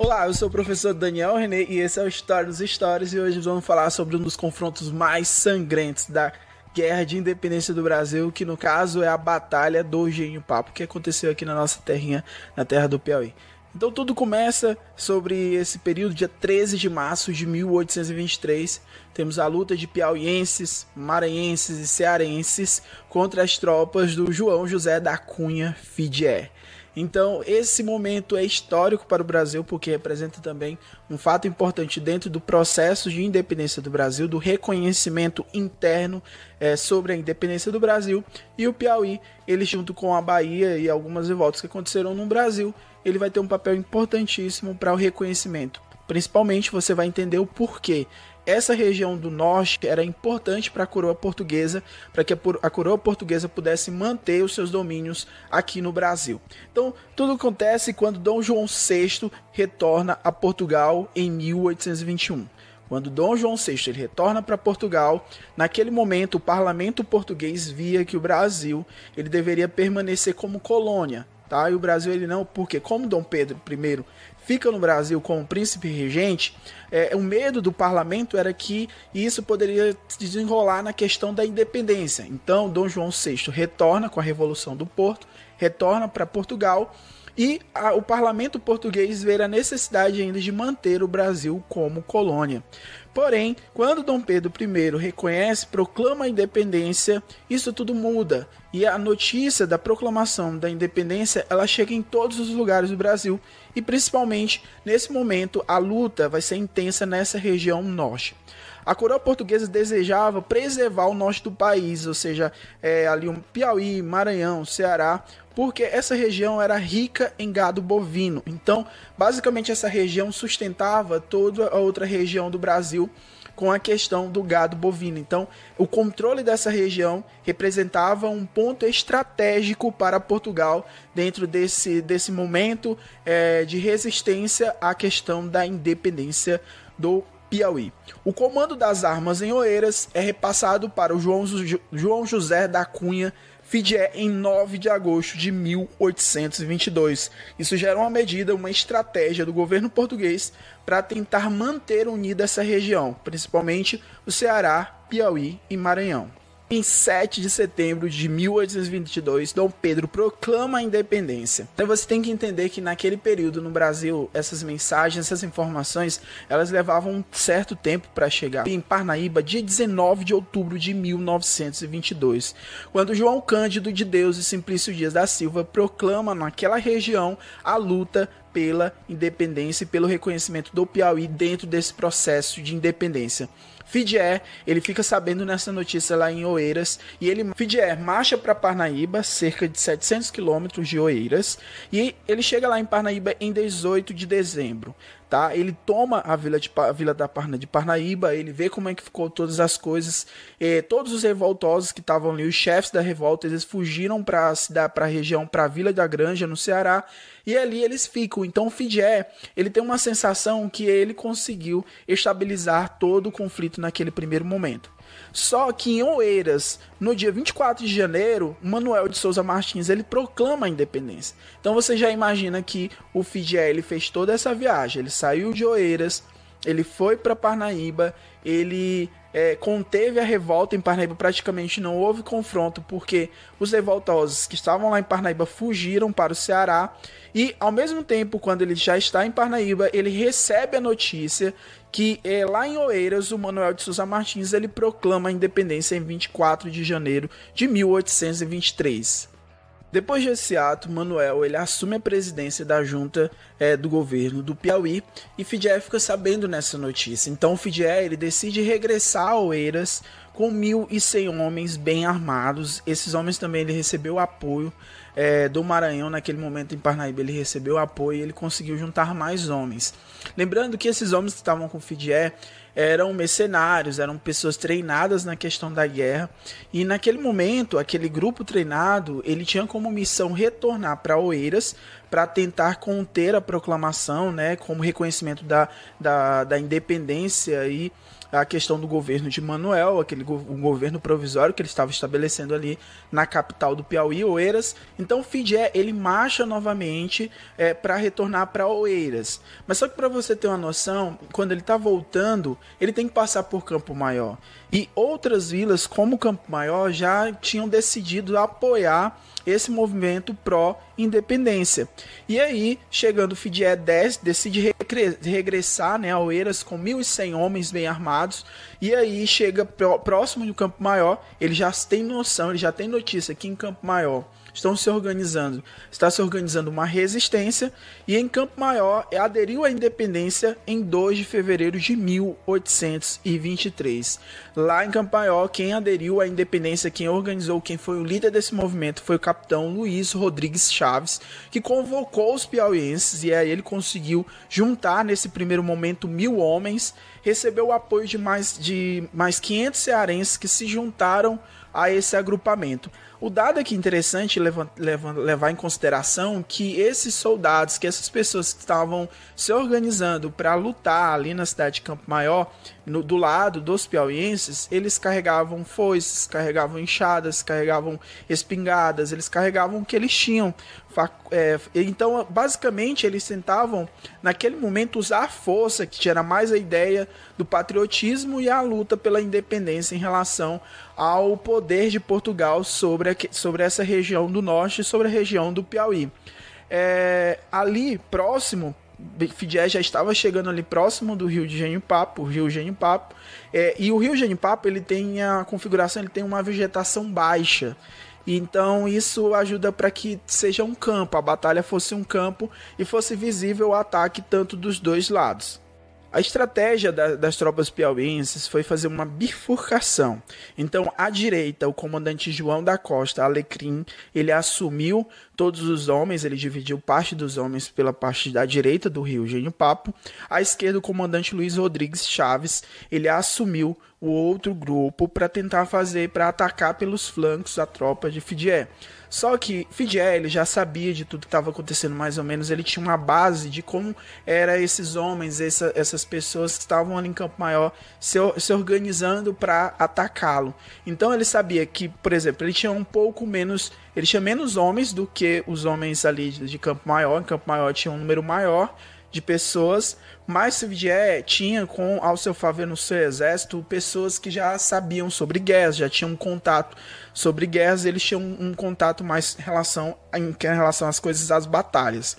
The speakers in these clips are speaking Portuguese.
Olá, eu sou o professor Daniel René e esse é o História dos Histórias e hoje vamos falar sobre um dos confrontos mais sangrentos da Guerra de Independência do Brasil, que no caso é a Batalha do Engenho Papo, que aconteceu aqui na nossa terrinha, na terra do Piauí. Então tudo começa sobre esse período, dia 13 de março de 1823. Temos a luta de piauienses, maranhenses e cearenses contra as tropas do João José da Cunha Fidier. Então, esse momento é histórico para o Brasil porque representa também um fato importante dentro do processo de independência do Brasil, do reconhecimento interno é, sobre a independência do Brasil. E o Piauí, ele junto com a Bahia e algumas revoltas que aconteceram no Brasil, ele vai ter um papel importantíssimo para o reconhecimento. Principalmente você vai entender o porquê essa região do norte era importante para a coroa portuguesa, para que a coroa portuguesa pudesse manter os seus domínios aqui no Brasil. Então, tudo acontece quando Dom João VI retorna a Portugal em 1821. Quando Dom João VI ele retorna para Portugal, naquele momento o parlamento português via que o Brasil ele deveria permanecer como colônia, tá? E o Brasil ele não, porque como Dom Pedro I fica no Brasil como príncipe regente, é, o medo do parlamento era que isso poderia desenrolar na questão da independência. Então, Dom João VI retorna com a Revolução do Porto, retorna para Portugal e a, o parlamento português vê a necessidade ainda de manter o Brasil como colônia. Porém, quando Dom Pedro I reconhece, proclama a independência, isso tudo muda. E a notícia da proclamação da independência, ela chega em todos os lugares do Brasil e principalmente nesse momento a luta vai ser intensa nessa região norte. A coroa portuguesa desejava preservar o norte do país, ou seja, é, ali um Piauí, Maranhão, Ceará, porque essa região era rica em gado bovino. Então, basicamente, essa região sustentava toda a outra região do Brasil com a questão do gado bovino. Então, o controle dessa região representava um ponto estratégico para Portugal dentro desse, desse momento é, de resistência à questão da independência do Piauí. O comando das armas em Oeiras é repassado para o João, João José da Cunha Fidié em 9 de agosto de 1822. Isso gera uma medida, uma estratégia do governo português para tentar manter unida essa região, principalmente o Ceará, Piauí e Maranhão. Em 7 de setembro de 1822, Dom Pedro proclama a independência. Então você tem que entender que naquele período no Brasil, essas mensagens, essas informações, elas levavam um certo tempo para chegar. Em Parnaíba, dia 19 de outubro de 1922, quando João Cândido de Deus e Simplício Dias da Silva proclama naquela região a luta pela independência e pelo reconhecimento do Piauí dentro desse processo de independência. Fidier, ele fica sabendo nessa notícia lá em Oeiras e ele Fidier marcha para Parnaíba, cerca de 700 quilômetros de Oeiras, e ele chega lá em Parnaíba em 18 de dezembro tá? Ele toma a vila, de, a vila da Parna, de Parnaíba, ele vê como é que ficou todas as coisas, todos os revoltosos que estavam ali, os chefes da revolta, eles fugiram para a região, para a Vila da Granja, no Ceará, e ali eles ficam. Então o Fidié, ele tem uma sensação que ele conseguiu estabilizar todo o conflito naquele primeiro momento. Só que em Oeiras, no dia 24 de janeiro, Manuel de Souza Martins ele proclama a independência. Então você já imagina que o Fidié ele fez toda essa viagem, ele saiu de Oeiras, ele foi para Parnaíba, ele é, conteve a revolta em Parnaíba, praticamente não houve confronto, porque os revoltosos que estavam lá em Parnaíba fugiram para o Ceará. E ao mesmo tempo, quando ele já está em Parnaíba, ele recebe a notícia que é, lá em Oeiras, o Manuel de Souza Martins ele proclama a independência em 24 de janeiro de 1823. Depois desse ato, Manuel ele assume a presidência da junta é, do governo do Piauí e Fidié fica sabendo nessa notícia. Então Fidié ele decide regressar a Oeiras com 1.100 homens bem armados. Esses homens também ele recebeu apoio é, do Maranhão naquele momento em Parnaíba. Ele recebeu apoio e ele conseguiu juntar mais homens. Lembrando que esses homens que estavam com Fidié eram mercenários, eram pessoas treinadas na questão da guerra. E naquele momento, aquele grupo treinado, ele tinha como missão retornar para Oeiras para tentar conter a proclamação, né, como reconhecimento da, da, da independência e a questão do governo de Manuel, aquele go um governo provisório que ele estava estabelecendo ali na capital do Piauí, Oeiras. Então Fidé ele marcha novamente é, para retornar para Oeiras. Mas só que para você ter uma noção, quando ele está voltando, ele tem que passar por Campo Maior. E outras vilas, como Campo Maior, já tinham decidido apoiar esse movimento pró-independência. E aí, chegando Fidié 10, decide regressar né, a Oeiras com 1.100 homens bem armados. E aí chega próximo do Campo Maior, ele já tem noção, ele já tem notícia que em Campo Maior estão se organizando, está se organizando uma resistência e em Campo Maior aderiu à independência em 2 de fevereiro de 1823. Lá em Campo Maior, quem aderiu à independência, quem organizou, quem foi o líder desse movimento foi o capitão Luiz Rodrigues Chaves, que convocou os piauienses e aí ele conseguiu juntar nesse primeiro momento mil homens, recebeu o apoio de mais de mais 500 cearenses que se juntaram a esse agrupamento. O dado aqui interessante levar, levar, levar em consideração que esses soldados, que essas pessoas que estavam se organizando para lutar ali na cidade de Campo Maior, no, do lado dos piauienses, eles carregavam foices, carregavam enxadas, carregavam espingardas, eles carregavam o que eles tinham. É, então, basicamente, eles tentavam, naquele momento, usar a força, que era mais a ideia do patriotismo e a luta pela independência em relação ao poder de Portugal sobre, a, sobre essa região do norte e sobre a região do Piauí. É, ali, próximo, Fidé já estava chegando ali próximo do rio de Genipapo, rio Genipapo, é, e o rio Genipapo ele tem a configuração, ele tem uma vegetação baixa, então isso ajuda para que seja um campo, a batalha fosse um campo e fosse visível o ataque tanto dos dois lados. A estratégia da, das tropas piauienses foi fazer uma bifurcação. Então, à direita, o comandante João da Costa Alecrim, ele assumiu todos os homens, ele dividiu parte dos homens pela parte da direita do rio Gênio Papo. À esquerda, o comandante Luiz Rodrigues Chaves, ele assumiu o outro grupo para tentar fazer, para atacar pelos flancos a tropa de Fidié. Só que Fidel ele já sabia de tudo que estava acontecendo mais ou menos, ele tinha uma base de como eram esses homens, essa, essas pessoas que estavam ali em Campo Maior se, se organizando para atacá-lo. Então ele sabia que, por exemplo, ele tinha um pouco menos, ele tinha menos homens do que os homens ali de, de Campo Maior, em Campo Maior tinha um número maior de pessoas, mas Sividier tinha com ao seu favor no seu exército pessoas que já sabiam sobre guerras, já tinham um contato sobre guerras, eles tinham um, um contato mais em relação, em, em relação às coisas das batalhas.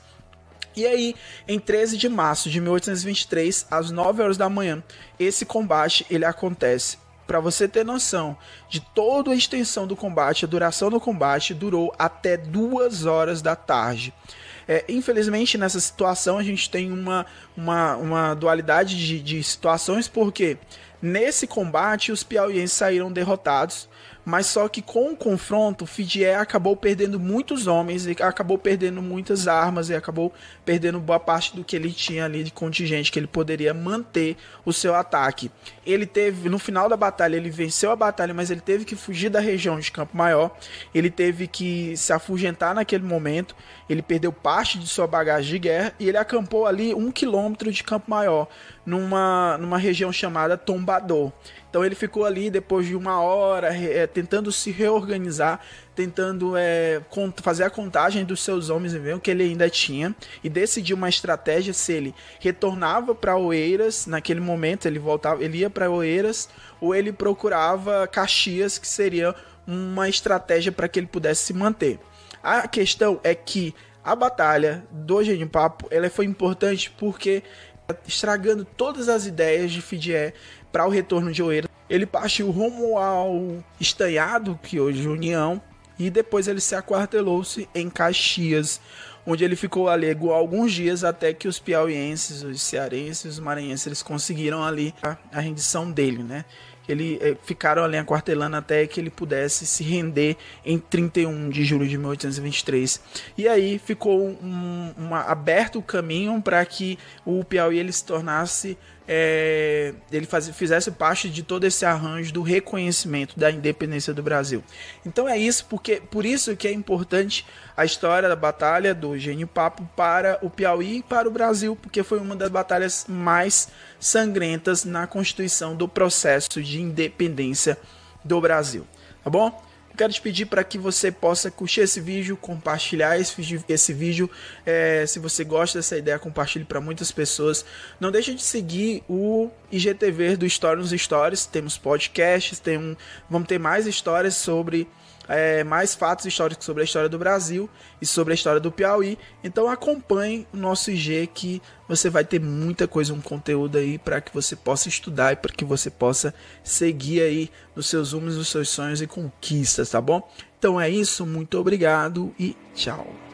E aí, em 13 de março de 1823, às 9 horas da manhã, esse combate ele acontece. Para você ter noção de toda a extensão do combate, a duração do combate durou até 2 horas da tarde. É, infelizmente, nessa situação, a gente tem uma, uma, uma dualidade de, de situações, porque nesse combate os piauienses saíram derrotados mas só que com o confronto, Fidier acabou perdendo muitos homens e acabou perdendo muitas armas e acabou perdendo boa parte do que ele tinha ali de contingente que ele poderia manter o seu ataque. Ele teve no final da batalha, ele venceu a batalha, mas ele teve que fugir da região de Campo Maior. Ele teve que se afugentar naquele momento. Ele perdeu parte de sua bagagem de guerra e ele acampou ali um quilômetro de Campo Maior, numa, numa região chamada Tombador. Então ele ficou ali depois de uma hora é, tentando se reorganizar, tentando é, fazer a contagem dos seus homens e ver o que ele ainda tinha e decidiu uma estratégia se ele retornava para Oeiras naquele momento ele voltava, ele ia para Oeiras ou ele procurava Caxias que seria uma estratégia para que ele pudesse se manter. A questão é que a batalha do Genipapo ela foi importante porque estragando todas as ideias de Fidier para o retorno de Oeiras. Ele partiu rumo ao Estanhado, que hoje é União, e depois ele se aquartelou-se em Caxias, onde ele ficou alego alguns dias até que os piauienses, os cearenses, os maranhenses, eles conseguiram ali a, a rendição dele, né? Ele eh, ficaram ali aquartelando até que ele pudesse se render em 31 de julho de 1823. E aí ficou um, uma, aberto o caminho para que o Piauí ele se tornasse é, ele faz, fizesse parte de todo esse arranjo do reconhecimento da independência do Brasil. Então é isso, porque por isso que é importante a história da batalha do Gênio Papo para o Piauí e para o Brasil, porque foi uma das batalhas mais sangrentas na constituição do processo de independência do Brasil. Tá bom? Quero te pedir para que você possa curtir esse vídeo, compartilhar esse vídeo. Esse vídeo é, se você gosta dessa ideia, compartilhe para muitas pessoas. Não deixe de seguir o IGTV do Story nos Stories. Temos podcasts, tem um, vamos ter mais histórias sobre é, mais fatos históricos sobre a história do Brasil e sobre a história do Piauí. Então acompanhe o nosso IG que você vai ter muita coisa, um conteúdo aí para que você possa estudar e para que você possa seguir aí nos seus rumos, nos seus sonhos e conquistas, tá bom? Então é isso, muito obrigado e tchau.